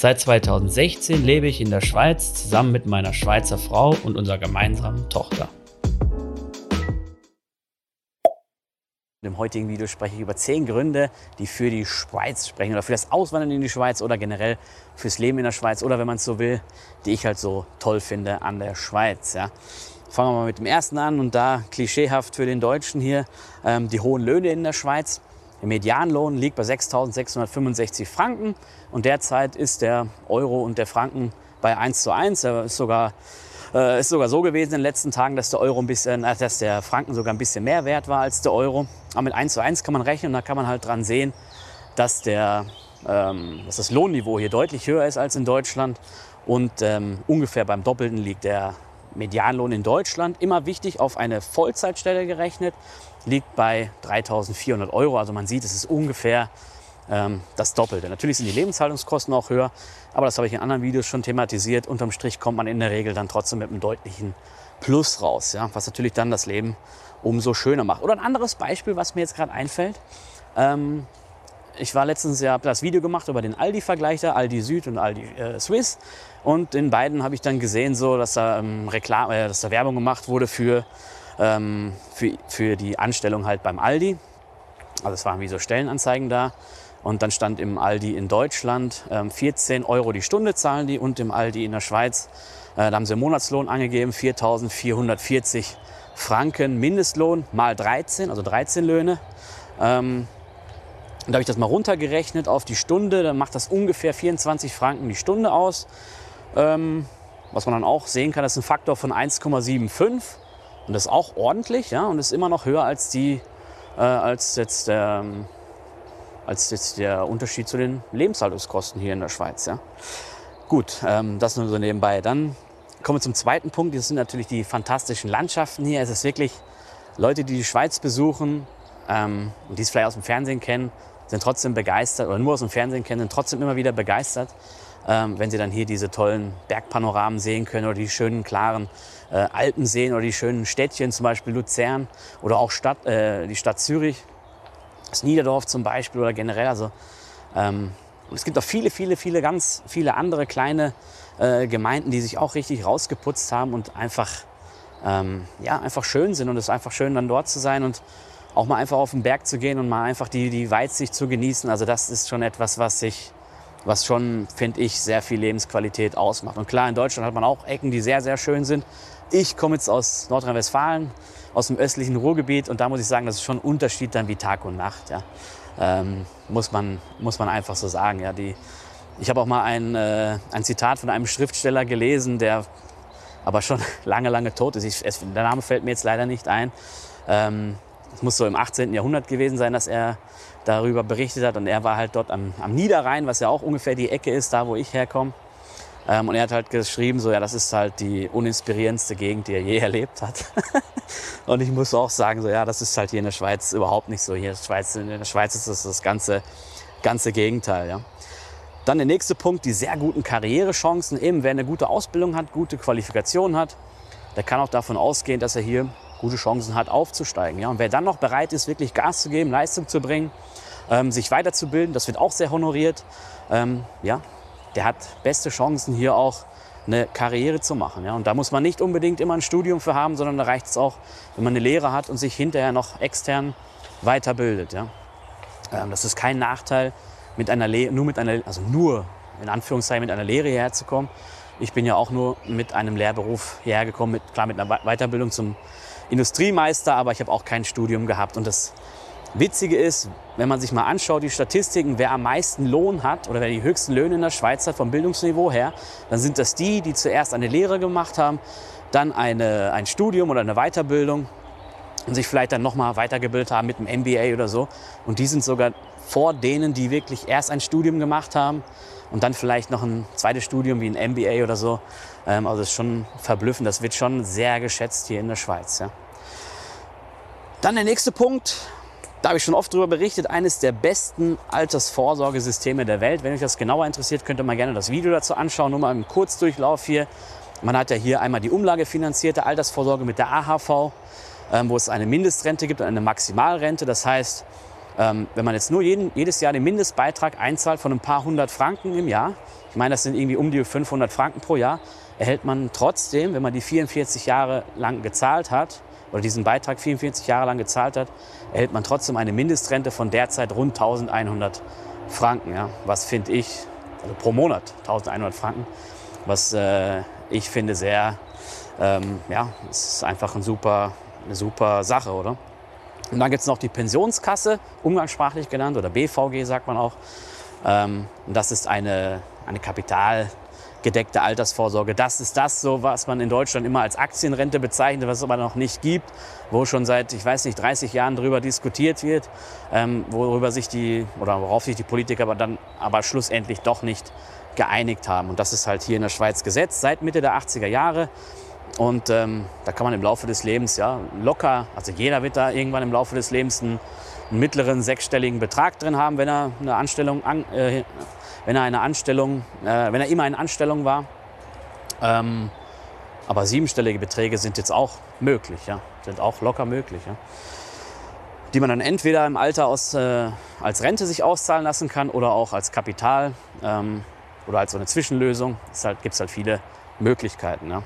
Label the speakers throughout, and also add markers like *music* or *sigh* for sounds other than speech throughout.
Speaker 1: Seit 2016 lebe ich in der Schweiz zusammen mit meiner Schweizer Frau und unserer gemeinsamen Tochter.
Speaker 2: Im heutigen Video spreche ich über zehn Gründe, die für die Schweiz sprechen oder für das Auswandern in die Schweiz oder generell fürs Leben in der Schweiz oder wenn man es so will, die ich halt so toll finde an der Schweiz. Ja. Fangen wir mal mit dem ersten an und da klischeehaft für den Deutschen hier ähm, die hohen Löhne in der Schweiz. Der Medianlohn liegt bei 6.665 Franken und derzeit ist der Euro und der Franken bei 1 zu 1. Er ist sogar äh, ist sogar so gewesen in den letzten Tagen, dass der Euro ein bisschen, äh, dass der Franken sogar ein bisschen mehr wert war als der Euro. Aber mit 1 zu 1 kann man rechnen und da kann man halt dran sehen, dass, der, ähm, dass das Lohnniveau hier deutlich höher ist als in Deutschland und ähm, ungefähr beim Doppelten liegt der Medianlohn in Deutschland. Immer wichtig, auf eine Vollzeitstelle gerechnet, liegt bei 3.400 Euro. Also man sieht, es ist ungefähr ähm, das Doppelte. Natürlich sind die Lebenshaltungskosten auch höher, aber das habe ich in anderen Videos schon thematisiert. Unterm Strich kommt man in der Regel dann trotzdem mit einem deutlichen Plus raus, ja, was natürlich dann das Leben umso schöner macht. Oder ein anderes Beispiel, was mir jetzt gerade einfällt. Ähm, ich war letztens ja das Video gemacht über den Aldi-Vergleich da, Aldi Süd und Aldi äh, Swiss. Und in beiden habe ich dann gesehen, so, dass, da, ähm, Reklam äh, dass da Werbung gemacht wurde für, ähm, für, für die Anstellung halt beim Aldi. Also es waren wie so Stellenanzeigen da. Und dann stand im Aldi in Deutschland ähm, 14 Euro die Stunde zahlen die und im Aldi in der Schweiz, äh, da haben sie einen Monatslohn angegeben, 4.440 Franken Mindestlohn mal 13, also 13 Löhne. Ähm, da habe ich das mal runtergerechnet auf die Stunde, dann macht das ungefähr 24 Franken die Stunde aus. Ähm, was man dann auch sehen kann, das ist ein Faktor von 1,75 und das ist auch ordentlich ja, und ist immer noch höher als, die, äh, als jetzt der, ähm, als jetzt der Unterschied zu den Lebenshaltungskosten hier in der Schweiz. Ja. Gut, ähm, das nur so nebenbei. Dann kommen wir zum zweiten Punkt. Das sind natürlich die fantastischen Landschaften hier. Es ist wirklich Leute, die die Schweiz besuchen ähm, und die es vielleicht aus dem Fernsehen kennen, sind trotzdem begeistert oder nur aus dem Fernsehen kennen, sind trotzdem immer wieder begeistert, ähm, wenn sie dann hier diese tollen Bergpanoramen sehen können oder die schönen klaren äh, Alpen sehen oder die schönen Städtchen, zum Beispiel Luzern oder auch Stadt, äh, die Stadt Zürich das Niederdorf zum Beispiel oder generell. Also, ähm, und es gibt auch viele, viele, viele, ganz viele andere kleine äh, Gemeinden, die sich auch richtig rausgeputzt haben und einfach, ähm, ja, einfach schön sind. Und es ist einfach schön, dann dort zu sein und auch mal einfach auf den Berg zu gehen und mal einfach die, die Weitsicht zu genießen. Also das ist schon etwas, was sich, was schon, finde ich, sehr viel Lebensqualität ausmacht. Und klar, in Deutschland hat man auch Ecken, die sehr, sehr schön sind. Ich komme jetzt aus Nordrhein-Westfalen, aus dem östlichen Ruhrgebiet und da muss ich sagen, das ist schon ein Unterschied dann wie Tag und Nacht. Ja. Ähm, muss, man, muss man einfach so sagen. Ja. Die, ich habe auch mal ein, äh, ein Zitat von einem Schriftsteller gelesen, der aber schon *laughs* lange, lange tot ist. Ich, es, der Name fällt mir jetzt leider nicht ein. Ähm, es muss so im 18. Jahrhundert gewesen sein, dass er darüber berichtet hat. Und er war halt dort am, am Niederrhein, was ja auch ungefähr die Ecke ist, da wo ich herkomme. Ähm, und er hat halt geschrieben, so ja, das ist halt die uninspirierendste Gegend, die er je *laughs* erlebt hat. *laughs* und ich muss auch sagen, so ja, das ist halt hier in der Schweiz überhaupt nicht so. Hier in der Schweiz, in der Schweiz ist das das ganze, ganze Gegenteil. Ja. Dann der nächste Punkt, die sehr guten Karrierechancen. Eben, wer eine gute Ausbildung hat, gute Qualifikation hat, der kann auch davon ausgehen, dass er hier gute Chancen hat, aufzusteigen. Ja. Und wer dann noch bereit ist, wirklich Gas zu geben, Leistung zu bringen, ähm, sich weiterzubilden, das wird auch sehr honoriert. Ähm, ja, der hat beste Chancen, hier auch eine Karriere zu machen. Ja? Und da muss man nicht unbedingt immer ein Studium für haben, sondern da reicht es auch, wenn man eine Lehre hat und sich hinterher noch extern weiterbildet. Ja? Ähm, das ist kein Nachteil, mit einer Le nur mit einer, also nur in Anführungszeichen mit einer Lehre hierher zu kommen. Ich bin ja auch nur mit einem Lehrberuf hierher gekommen, mit, klar mit einer Weiterbildung zum Industriemeister, aber ich habe auch kein Studium gehabt. Und das Witzige ist, wenn man sich mal anschaut, die Statistiken, wer am meisten Lohn hat oder wer die höchsten Löhne in der Schweiz hat vom Bildungsniveau her, dann sind das die, die zuerst eine Lehre gemacht haben, dann eine, ein Studium oder eine Weiterbildung und sich vielleicht dann nochmal weitergebildet haben mit einem MBA oder so. Und die sind sogar vor denen, die wirklich erst ein Studium gemacht haben und dann vielleicht noch ein zweites Studium wie ein MBA oder so. Ähm, also das ist schon verblüffend. Das wird schon sehr geschätzt hier in der Schweiz. Ja. Dann der nächste Punkt, da habe ich schon oft darüber berichtet, eines der besten Altersvorsorgesysteme der Welt. Wenn euch das genauer interessiert, könnt ihr mal gerne das Video dazu anschauen. Nur mal im Kurzdurchlauf hier. Man hat ja hier einmal die umlagefinanzierte Altersvorsorge mit der AHV, wo es eine Mindestrente gibt und eine Maximalrente. Das heißt, ähm, wenn man jetzt nur jeden, jedes Jahr den Mindestbeitrag einzahlt von ein paar hundert Franken im Jahr, ich meine, das sind irgendwie um die 500 Franken pro Jahr, erhält man trotzdem, wenn man die 44 Jahre lang gezahlt hat, oder diesen Beitrag 44 Jahre lang gezahlt hat, erhält man trotzdem eine Mindestrente von derzeit rund 1100 Franken. Ja? Was finde ich, also pro Monat 1100 Franken, was äh, ich finde sehr, ähm, ja, es ist einfach ein super, eine super Sache, oder? Und dann gibt es noch die Pensionskasse, umgangssprachlich genannt, oder BVG sagt man auch. Ähm, und das ist eine, eine Kapital- gedeckte Altersvorsorge. Das ist das, so was man in Deutschland immer als Aktienrente bezeichnet, was es aber noch nicht gibt, wo schon seit, ich weiß nicht, 30 Jahren darüber diskutiert wird, ähm, worüber sich die oder worauf sich die Politiker aber dann aber schlussendlich doch nicht geeinigt haben. Und das ist halt hier in der Schweiz gesetzt seit Mitte der 80er Jahre. Und ähm, da kann man im Laufe des Lebens ja locker, also jeder wird da irgendwann im Laufe des Lebens einen, mittleren sechsstelligen Betrag drin haben, wenn er eine Anstellung an, äh, wenn er eine Anstellung, äh, wenn er immer in Anstellung war. Ähm, aber siebenstellige Beträge sind jetzt auch möglich, ja, sind auch locker möglich, ja. die man dann entweder im Alter aus, äh, als Rente sich auszahlen lassen kann oder auch als Kapital ähm, oder als so eine Zwischenlösung. Es halt, gibt halt viele Möglichkeiten. Ja.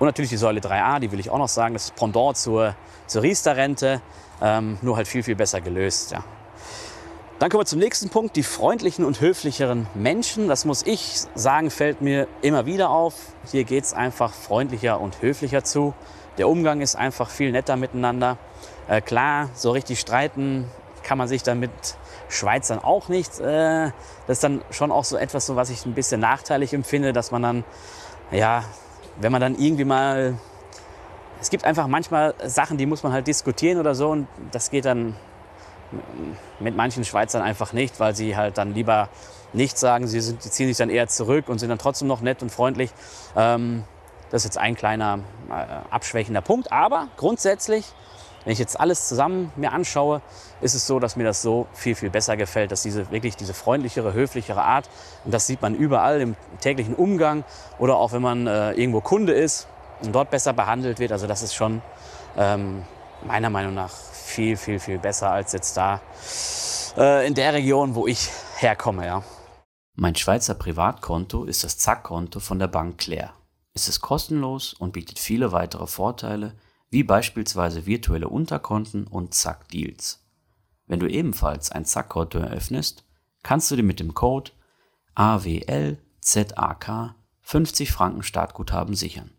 Speaker 2: Und natürlich die Säule 3a, die will ich auch noch sagen, das ist Pendant zur, zur Riester-Rente, ähm, nur halt viel, viel besser gelöst. Ja. Dann kommen wir zum nächsten Punkt, die freundlichen und höflicheren Menschen. Das muss ich sagen, fällt mir immer wieder auf. Hier geht es einfach freundlicher und höflicher zu. Der Umgang ist einfach viel netter miteinander. Äh, klar, so richtig streiten kann man sich dann mit Schweizern auch nicht. Äh, das ist dann schon auch so etwas, was ich ein bisschen nachteilig empfinde, dass man dann, ja, wenn man dann irgendwie mal es gibt einfach manchmal Sachen, die muss man halt diskutieren oder so und das geht dann mit manchen Schweizern einfach nicht, weil sie halt dann lieber nichts sagen. Sie, sind, sie ziehen sich dann eher zurück und sind dann trotzdem noch nett und freundlich. Ähm, das ist jetzt ein kleiner äh, abschwächender Punkt. Aber grundsätzlich, wenn ich jetzt alles zusammen mir anschaue, ist es so, dass mir das so viel, viel besser gefällt, dass diese wirklich diese freundlichere, höflichere Art, und das sieht man überall im täglichen Umgang oder auch wenn man äh, irgendwo Kunde ist und dort besser behandelt wird. Also das ist schon ähm, meiner Meinung nach viel, viel, viel besser als jetzt da äh, in der Region, wo ich herkomme. Ja.
Speaker 1: Mein Schweizer Privatkonto ist das Zack-Konto von der Bank Claire. Es ist kostenlos und bietet viele weitere Vorteile, wie beispielsweise virtuelle Unterkonten und Zack-Deals. Wenn du ebenfalls ein Zack-Konto eröffnest, kannst du dir mit dem Code AWLZAK 50 Franken Startguthaben sichern.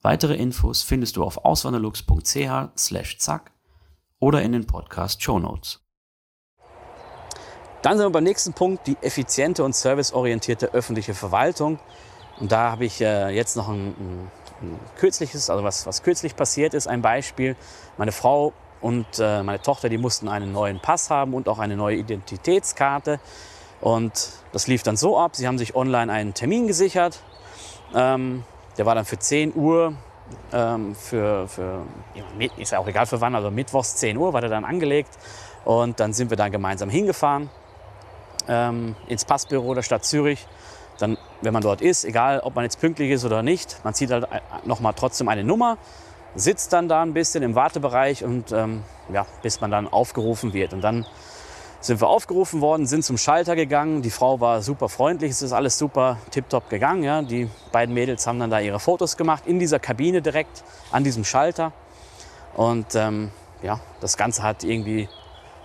Speaker 1: Weitere Infos findest du auf auswanderlux.ch/zack oder in den Podcast Show Notes.
Speaker 2: Dann sind wir beim nächsten Punkt, die effiziente und serviceorientierte öffentliche Verwaltung. Und da habe ich äh, jetzt noch ein, kürzliches, also was, was kürzlich passiert ist, ein Beispiel. Meine Frau und äh, meine Tochter, die mussten einen neuen Pass haben und auch eine neue Identitätskarte. Und das lief dann so ab, sie haben sich online einen Termin gesichert. Ähm, der war dann für 10 Uhr ähm, für, für, ist ja auch egal für wann, also mittwochs 10 Uhr war der dann angelegt und dann sind wir dann gemeinsam hingefahren ähm, ins Passbüro der Stadt Zürich. Dann, wenn man dort ist, egal ob man jetzt pünktlich ist oder nicht, man zieht halt nochmal trotzdem eine Nummer, sitzt dann da ein bisschen im Wartebereich und ähm, ja, bis man dann aufgerufen wird. Und dann sind wir aufgerufen worden, sind zum Schalter gegangen. Die Frau war super freundlich, es ist alles super tiptop gegangen. Ja. Die beiden Mädels haben dann da ihre Fotos gemacht in dieser Kabine direkt an diesem Schalter. Und ähm, ja, das Ganze hat irgendwie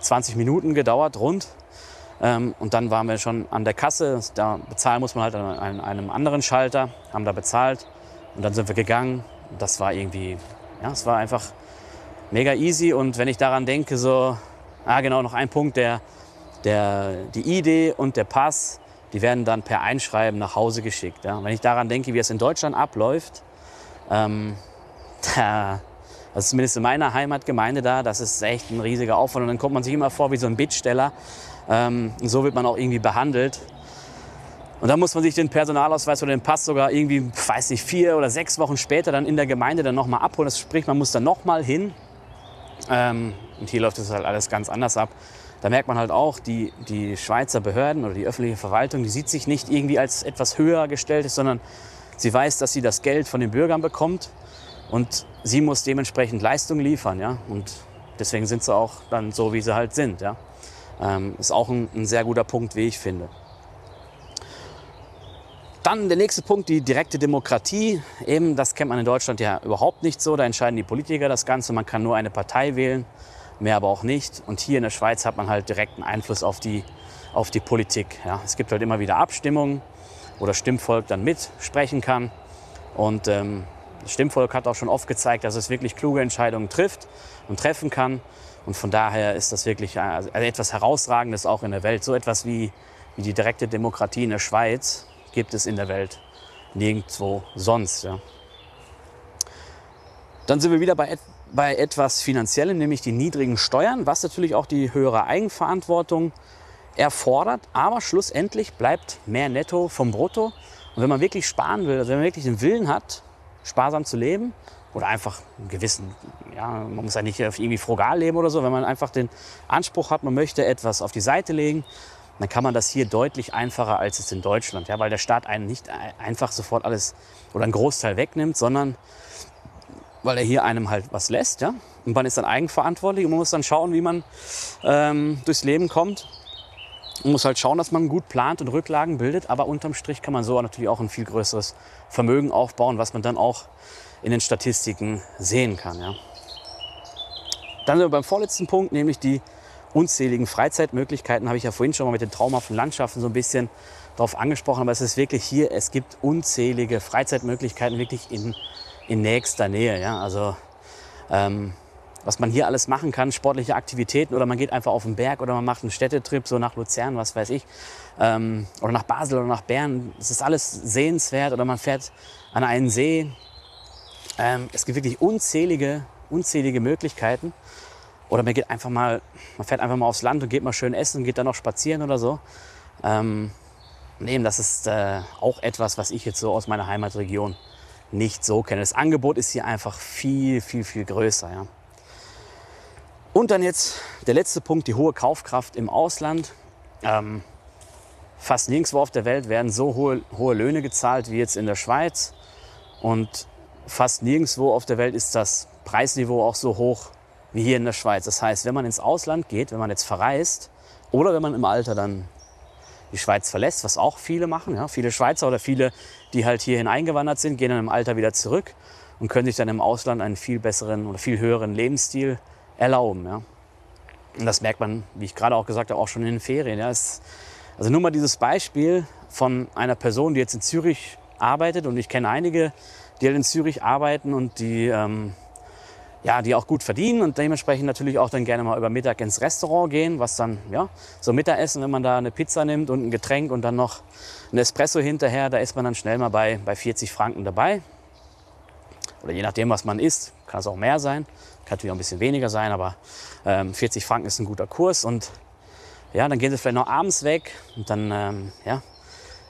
Speaker 2: 20 Minuten gedauert, rund. Ähm, und dann waren wir schon an der Kasse. Da bezahlen muss man halt an einem anderen Schalter, haben da bezahlt. Und dann sind wir gegangen. Das war irgendwie, ja, es war einfach mega easy. Und wenn ich daran denke, so, Ah, genau, noch ein Punkt, der, der, die Idee und der Pass, die werden dann per Einschreiben nach Hause geschickt. Ja. Wenn ich daran denke, wie es in Deutschland abläuft, ähm, *laughs* da Also zumindest in meiner Heimatgemeinde da, das ist echt ein riesiger Aufwand. Und dann kommt man sich immer vor wie so ein Bittsteller. Ähm, und so wird man auch irgendwie behandelt. Und dann muss man sich den Personalausweis oder den Pass sogar irgendwie, weiß nicht, vier oder sechs Wochen später dann in der Gemeinde dann nochmal abholen. Das sprich, man muss dann nochmal hin. Ähm, und hier läuft das halt alles ganz anders ab. Da merkt man halt auch, die, die Schweizer Behörden oder die öffentliche Verwaltung, die sieht sich nicht irgendwie als etwas höher gestellt, sondern sie weiß, dass sie das Geld von den Bürgern bekommt und sie muss dementsprechend Leistung liefern. Ja? Und deswegen sind sie auch dann so, wie sie halt sind. Ja? Ähm, ist auch ein, ein sehr guter Punkt, wie ich finde. Dann der nächste Punkt, die direkte Demokratie. Eben, das kennt man in Deutschland ja überhaupt nicht so. Da entscheiden die Politiker das Ganze. Man kann nur eine Partei wählen, mehr aber auch nicht. Und hier in der Schweiz hat man halt direkten Einfluss auf die, auf die Politik. Ja, es gibt halt immer wieder Abstimmungen, wo das Stimmvolk dann mitsprechen kann. Und ähm, das Stimmvolk hat auch schon oft gezeigt, dass es wirklich kluge Entscheidungen trifft und treffen kann. Und von daher ist das wirklich also etwas Herausragendes auch in der Welt. So etwas wie, wie die direkte Demokratie in der Schweiz gibt es in der Welt nirgendwo sonst. Ja. Dann sind wir wieder bei, et bei etwas Finanziellem, nämlich die niedrigen Steuern, was natürlich auch die höhere Eigenverantwortung erfordert. Aber schlussendlich bleibt mehr Netto vom Brutto. Und wenn man wirklich sparen will, also wenn man wirklich den Willen hat, sparsam zu leben oder einfach einen gewissen, ja, man muss ja nicht irgendwie frugal leben oder so, wenn man einfach den Anspruch hat, man möchte etwas auf die Seite legen, dann kann man das hier deutlich einfacher als es in Deutschland, ja, weil der Staat einen nicht einfach sofort alles oder einen Großteil wegnimmt, sondern weil er hier einem halt was lässt, ja, und man ist dann eigenverantwortlich und man muss dann schauen, wie man ähm, durchs Leben kommt. Man muss halt schauen, dass man gut plant und Rücklagen bildet, aber unterm Strich kann man so natürlich auch ein viel größeres Vermögen aufbauen, was man dann auch in den Statistiken sehen kann. Ja. Dann sind wir beim vorletzten Punkt, nämlich die unzähligen Freizeitmöglichkeiten, habe ich ja vorhin schon mal mit den traumhaften Landschaften so ein bisschen darauf angesprochen, aber es ist wirklich hier, es gibt unzählige Freizeitmöglichkeiten wirklich in, in nächster Nähe. Ja? Also ähm, was man hier alles machen kann, sportliche Aktivitäten oder man geht einfach auf den Berg oder man macht einen Städtetrip so nach Luzern, was weiß ich, ähm, oder nach Basel oder nach Bern. Es ist alles sehenswert oder man fährt an einen See. Ähm, es gibt wirklich unzählige, unzählige Möglichkeiten. Oder man geht einfach mal, man fährt einfach mal aufs Land und geht mal schön essen und geht dann noch spazieren oder so. Ähm, nee, das ist äh, auch etwas, was ich jetzt so aus meiner Heimatregion nicht so kenne. Das Angebot ist hier einfach viel, viel, viel größer. Ja. Und dann jetzt der letzte Punkt, die hohe Kaufkraft im Ausland. Ähm, fast nirgendwo auf der Welt werden so hohe, hohe Löhne gezahlt wie jetzt in der Schweiz. Und fast nirgendwo auf der Welt ist das Preisniveau auch so hoch wie hier in der Schweiz. Das heißt, wenn man ins Ausland geht, wenn man jetzt verreist oder wenn man im Alter dann die Schweiz verlässt, was auch viele machen, ja, viele Schweizer oder viele, die halt hierhin eingewandert sind, gehen dann im Alter wieder zurück und können sich dann im Ausland einen viel besseren oder viel höheren Lebensstil erlauben. Ja. Und das merkt man, wie ich gerade auch gesagt habe, auch schon in den Ferien. Ja. Es, also nur mal dieses Beispiel von einer Person, die jetzt in Zürich arbeitet und ich kenne einige, die halt in Zürich arbeiten und die ähm, ja, die auch gut verdienen und dementsprechend natürlich auch dann gerne mal über Mittag ins Restaurant gehen, was dann, ja, so Mittagessen, wenn man da eine Pizza nimmt und ein Getränk und dann noch ein Espresso hinterher, da ist man dann schnell mal bei, bei 40 Franken dabei. Oder je nachdem, was man isst, kann es auch mehr sein, kann natürlich auch ein bisschen weniger sein, aber ähm, 40 Franken ist ein guter Kurs und ja, dann gehen sie vielleicht noch abends weg und dann, ähm, ja,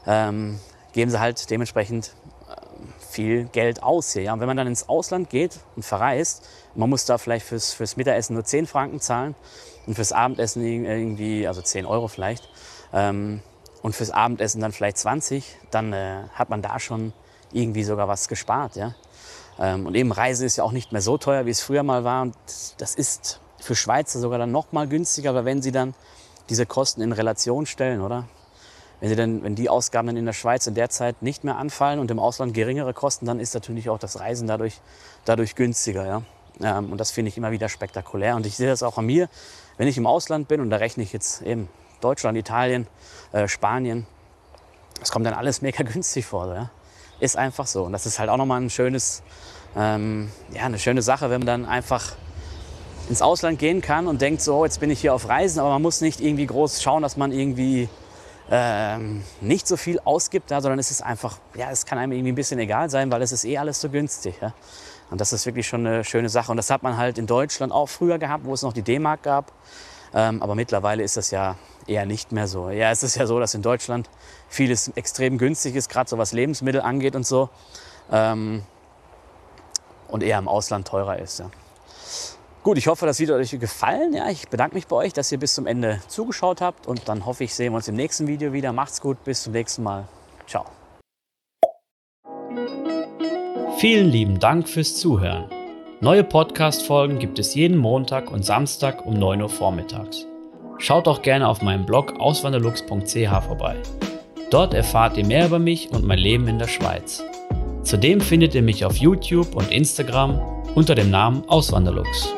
Speaker 2: ähm, geben sie halt dementsprechend viel Geld aus hier. Ja? Und wenn man dann ins Ausland geht und verreist, man muss da vielleicht fürs, fürs Mittagessen nur 10 Franken zahlen und fürs Abendessen irgendwie, also 10 Euro vielleicht, ähm, und fürs Abendessen dann vielleicht 20, dann äh, hat man da schon irgendwie sogar was gespart. Ja? Ähm, und eben Reisen ist ja auch nicht mehr so teuer, wie es früher mal war. Und das ist für Schweizer sogar dann noch mal günstiger, weil wenn sie dann diese Kosten in Relation stellen, oder? Wenn, sie dann, wenn die Ausgaben dann in der Schweiz in der Zeit nicht mehr anfallen und im Ausland geringere Kosten, dann ist natürlich auch das Reisen dadurch, dadurch günstiger. Ja? Ähm, und das finde ich immer wieder spektakulär. Und ich sehe das auch an mir, wenn ich im Ausland bin, und da rechne ich jetzt eben Deutschland, Italien, äh, Spanien, das kommt dann alles mega *laughs* günstig vor. Ja? Ist einfach so. Und das ist halt auch nochmal ein schönes, ähm, ja, eine schöne Sache, wenn man dann einfach ins Ausland gehen kann und denkt so, jetzt bin ich hier auf Reisen, aber man muss nicht irgendwie groß schauen, dass man irgendwie ähm, nicht so viel ausgibt, ja, sondern es ist einfach, ja, es kann einem irgendwie ein bisschen egal sein, weil es ist eh alles so günstig. Ja. Und das ist wirklich schon eine schöne Sache. Und das hat man halt in Deutschland auch früher gehabt, wo es noch die D-Mark gab. Ähm, aber mittlerweile ist das ja eher nicht mehr so. Ja, es ist ja so, dass in Deutschland vieles extrem günstig ist, gerade so was Lebensmittel angeht und so. Ähm, und eher im Ausland teurer ist. Ja. Gut, ich hoffe, das Video hat euch gefallen. Ja, ich bedanke mich bei euch, dass ihr bis zum Ende zugeschaut habt. Und dann hoffe ich, sehen wir uns im nächsten Video wieder. Macht's gut, bis zum nächsten Mal. Ciao.
Speaker 1: Vielen lieben Dank fürs Zuhören. Neue Podcast-Folgen gibt es jeden Montag und Samstag um 9 Uhr vormittags. Schaut auch gerne auf meinem Blog auswanderlux.ch vorbei. Dort erfahrt ihr mehr über mich und mein Leben in der Schweiz. Zudem findet ihr mich auf YouTube und Instagram unter dem Namen Auswanderlux.